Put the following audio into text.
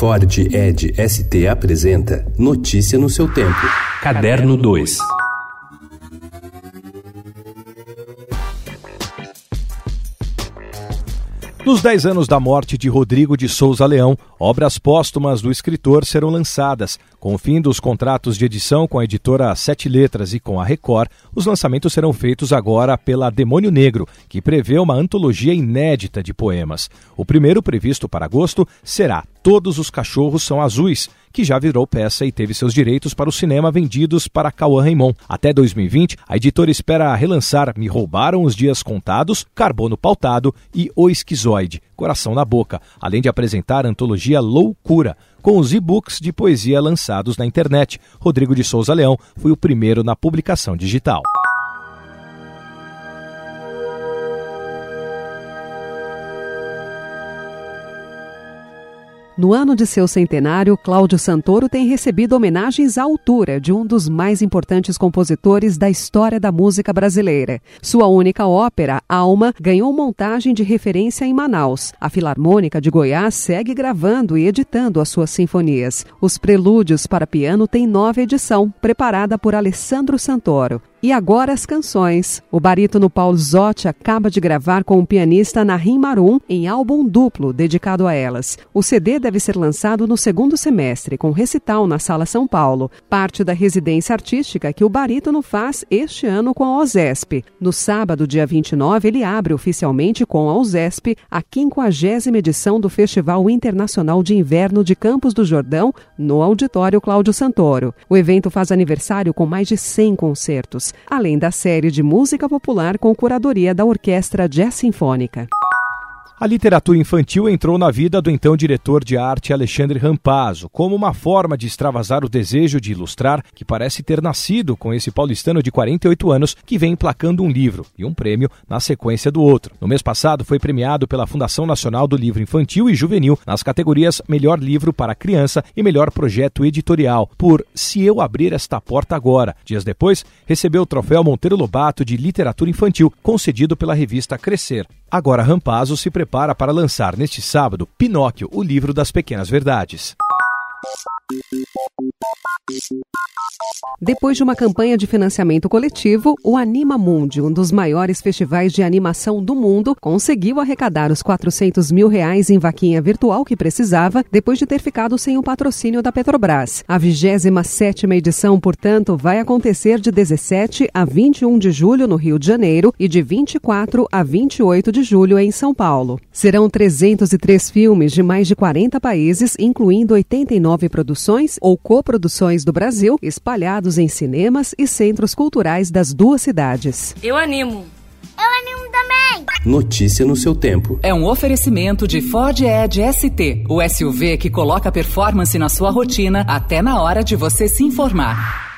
Ford Ed ST apresenta Notícia no seu tempo. Caderno 2. Nos 10 anos da morte de Rodrigo de Souza Leão, obras póstumas do escritor serão lançadas. Com o fim dos contratos de edição com a editora Sete Letras e com a Record, os lançamentos serão feitos agora pela Demônio Negro, que prevê uma antologia inédita de poemas. O primeiro, previsto para agosto, será Todos os Cachorros São Azuis, que já virou peça e teve seus direitos para o cinema vendidos para Cauã Raymond. Até 2020, a editora espera relançar Me Roubaram os Dias Contados, Carbono Pautado e O Esquizoide, Coração na Boca, além de apresentar a antologia Loucura, com os e-books de poesia lançados na internet. Rodrigo de Souza Leão foi o primeiro na publicação digital. No ano de seu centenário, Cláudio Santoro tem recebido homenagens à altura de um dos mais importantes compositores da história da música brasileira. Sua única ópera, Alma, ganhou montagem de referência em Manaus. A Filarmônica de Goiás segue gravando e editando as suas sinfonias. Os Prelúdios para Piano têm nova edição, preparada por Alessandro Santoro. E agora as canções. O barítono Paulo Zotti acaba de gravar com o pianista Narim Marum em álbum duplo dedicado a elas. O CD deve ser lançado no segundo semestre, com recital na Sala São Paulo, parte da residência artística que o barítono faz este ano com a OZESP. No sábado, dia 29, ele abre oficialmente com a OZESP a 50 edição do Festival Internacional de Inverno de Campos do Jordão, no Auditório Cláudio Santoro. O evento faz aniversário com mais de 100 concertos além da série de música popular com curadoria da Orquestra Jazz Sinfônica. A literatura infantil entrou na vida do então diretor de arte Alexandre Rampazzo, como uma forma de extravasar o desejo de ilustrar que parece ter nascido com esse paulistano de 48 anos que vem emplacando um livro e um prêmio na sequência do outro. No mês passado foi premiado pela Fundação Nacional do Livro Infantil e Juvenil nas categorias Melhor Livro para Criança e Melhor Projeto Editorial por Se Eu Abrir Esta Porta Agora. Dias depois, recebeu o troféu Monteiro Lobato de Literatura Infantil, concedido pela revista Crescer. Agora Rampazzo se prepara para lançar neste sábado Pinóquio, o livro das pequenas verdades. Depois de uma campanha de financiamento coletivo, o Anima Mundi, um dos maiores festivais de animação do mundo, conseguiu arrecadar os 400 mil reais em vaquinha virtual que precisava, depois de ter ficado sem o patrocínio da Petrobras. A 27 edição, portanto, vai acontecer de 17 a 21 de julho no Rio de Janeiro e de 24 a 28 de julho em São Paulo. Serão 303 filmes de mais de 40 países, incluindo 89 produções ou coproduções do Brasil, espalhados em cinemas e centros culturais das duas cidades. Eu animo. Eu animo também. Notícia no seu tempo. É um oferecimento de Ford Edge ST, o SUV que coloca performance na sua rotina até na hora de você se informar.